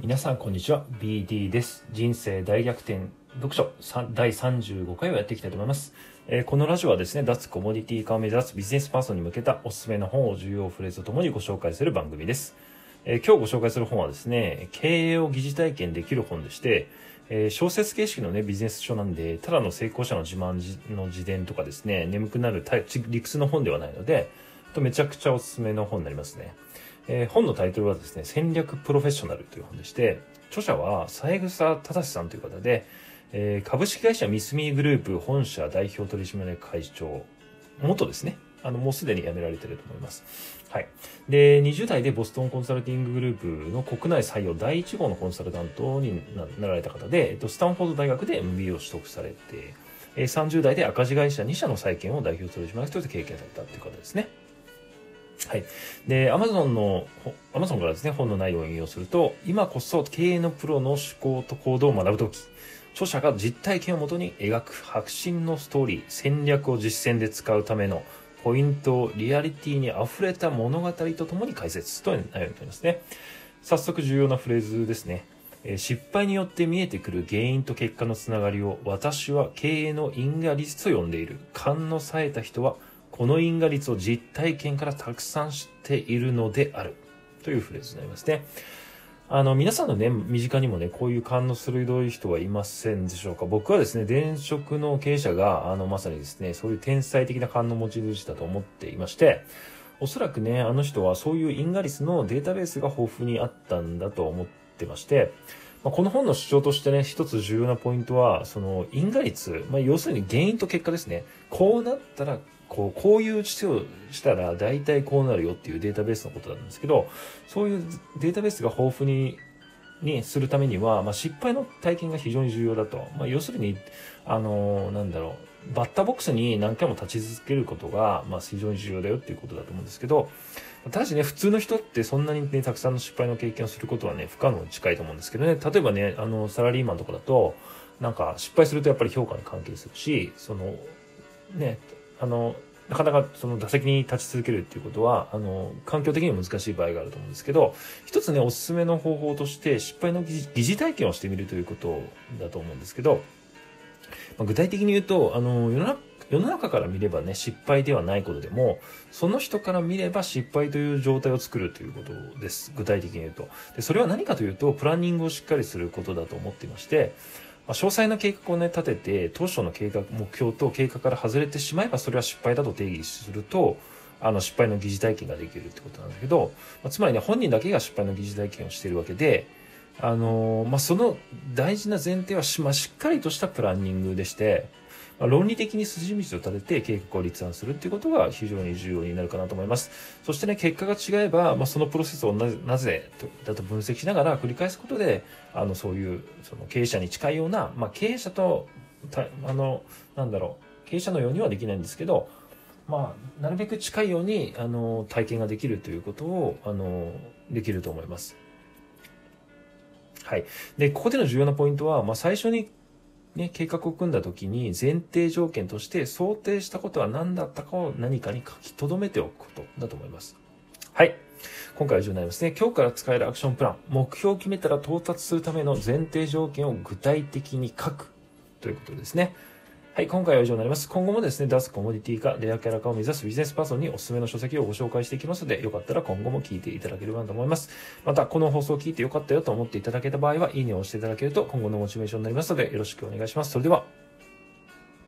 皆さんこんにちは。BD です。人生大逆転。読書。第35回をやっていきたいと思います、えー、このラジオはですね脱コモディティ化を目指すビジネスパーソンに向けたおすすめの本を重要フレーズとともにご紹介する番組です、えー、今日ご紹介する本はですね経営を疑似体験できる本でしてえー、小説形式のね、ビジネス書なんで、ただの成功者の自慢の自伝とかですね、眠くなる理屈の本ではないのでと、めちゃくちゃおすすめの本になりますね。えー、本のタイトルはですね、戦略プロフェッショナルという本でして、著者は三枝忠さんという方で、えー、株式会社ミスミーグループ本社代表取締役会長、元ですね。あの、もうすでに辞められてると思います。はい。で、20代でボストンコンサルティンググループの国内採用第1号のコンサルタントになられた方で、えっと、スタンフォード大学で MBA を取得されて、30代で赤字会社2社の債券を代表取締役として経験されたという方ですね。はい。で、アマゾンの、アマゾンからですね、本の内容を引用すると、今こそ経営のプロの思考と行動を学ぶとき、著者が実体験をもとに描く革新のストーリー、戦略を実践で使うためのポイントをリアリティに溢れた物語とともに解説となっておりますね。早速重要なフレーズですね。失敗によって見えてくる原因と結果のつながりを私は経営の因果率と呼んでいる。勘の冴えた人はこの因果率を実体験からたくさん知っているのである。というフレーズになりますね。あの、皆さんのね、身近にもね、こういう勘の鋭い人はいませんでしょうか僕はですね、電職の経営者が、あの、まさにですね、そういう天才的な勘の持ち主だと思っていまして、おそらくね、あの人はそういう因果率のデータベースが豊富にあったんだと思ってまして、まあ、この本の主張としてね、一つ重要なポイントは、その因果率、まあ、要するに原因と結果ですね。こうなったらこう、こういう知をしたら大体こうなるよっていうデータベースのことなんですけど、そういうデータベースが豊富ににするためには、まあ、失敗の体験が非常に重要だと。まあ、要するに、あの、なんだろう、バッターボックスに何回も立ち続けることが、まあ、非常に重要だよっていうことだと思うんですけど、ただしね、普通の人ってそんなにね、たくさんの失敗の経験をすることはね、不可能に近いと思うんですけどね、例えばね、あの、サラリーマンとかだと、なんか失敗するとやっぱり評価に関係するし、その、ね、あの、なかなかその打席に立ち続けるっていうことは、あの、環境的に難しい場合があると思うんですけど、一つね、おすすめの方法として失敗の疑似体験をしてみるということだと思うんですけど、まあ、具体的に言うと、あの、世の中、世の中から見ればね、失敗ではないことでも、その人から見れば失敗という状態を作るということです。具体的に言うと。で、それは何かというと、プランニングをしっかりすることだと思っていまして、まあ、詳細な計画をね、立てて、当初の計画、目標と計画から外れてしまえば、それは失敗だと定義すると、あの、失敗の疑似体験ができるってことなんだけど、まあ、つまりね、本人だけが失敗の疑似体験をしているわけで、あのー、まあ、その大事な前提はし、まあ、しっかりとしたプランニングでして、まあ、論理的に筋道を立てて計画を立案するっていうことが非常に重要になるかなと思います。そしてね、結果が違えば、まあ、そのプロセスをなぜ、なぜだと分析しながら繰り返すことで、あの、そういう、その経営者に近いような、まあ、経営者と、あの、なんだろう、経営者のようにはできないんですけど、まあ、なるべく近いように、あの、体験ができるということを、あの、できると思います。はい。で、ここでの重要なポイントは、まあ、最初にね、計画を組んだ時に前提条件として想定したことは何だったかを何かに書き留めておくことだと思います。はい。今回は以上になりますね。今日から使えるアクションプラン。目標を決めたら到達するための前提条件を具体的に書くということですね。はい、今回は以上になります。今後もですね、出すコモディティ化、レアキャラ化を目指すビジネスパーソンにおすすめの書籍をご紹介していきますので、よかったら今後も聞いていただければと思います。また、この放送を聞いてよかったよと思っていただけた場合は、いいねを押していただけると今後のモチベーションになりますので、よろしくお願いします。それでは、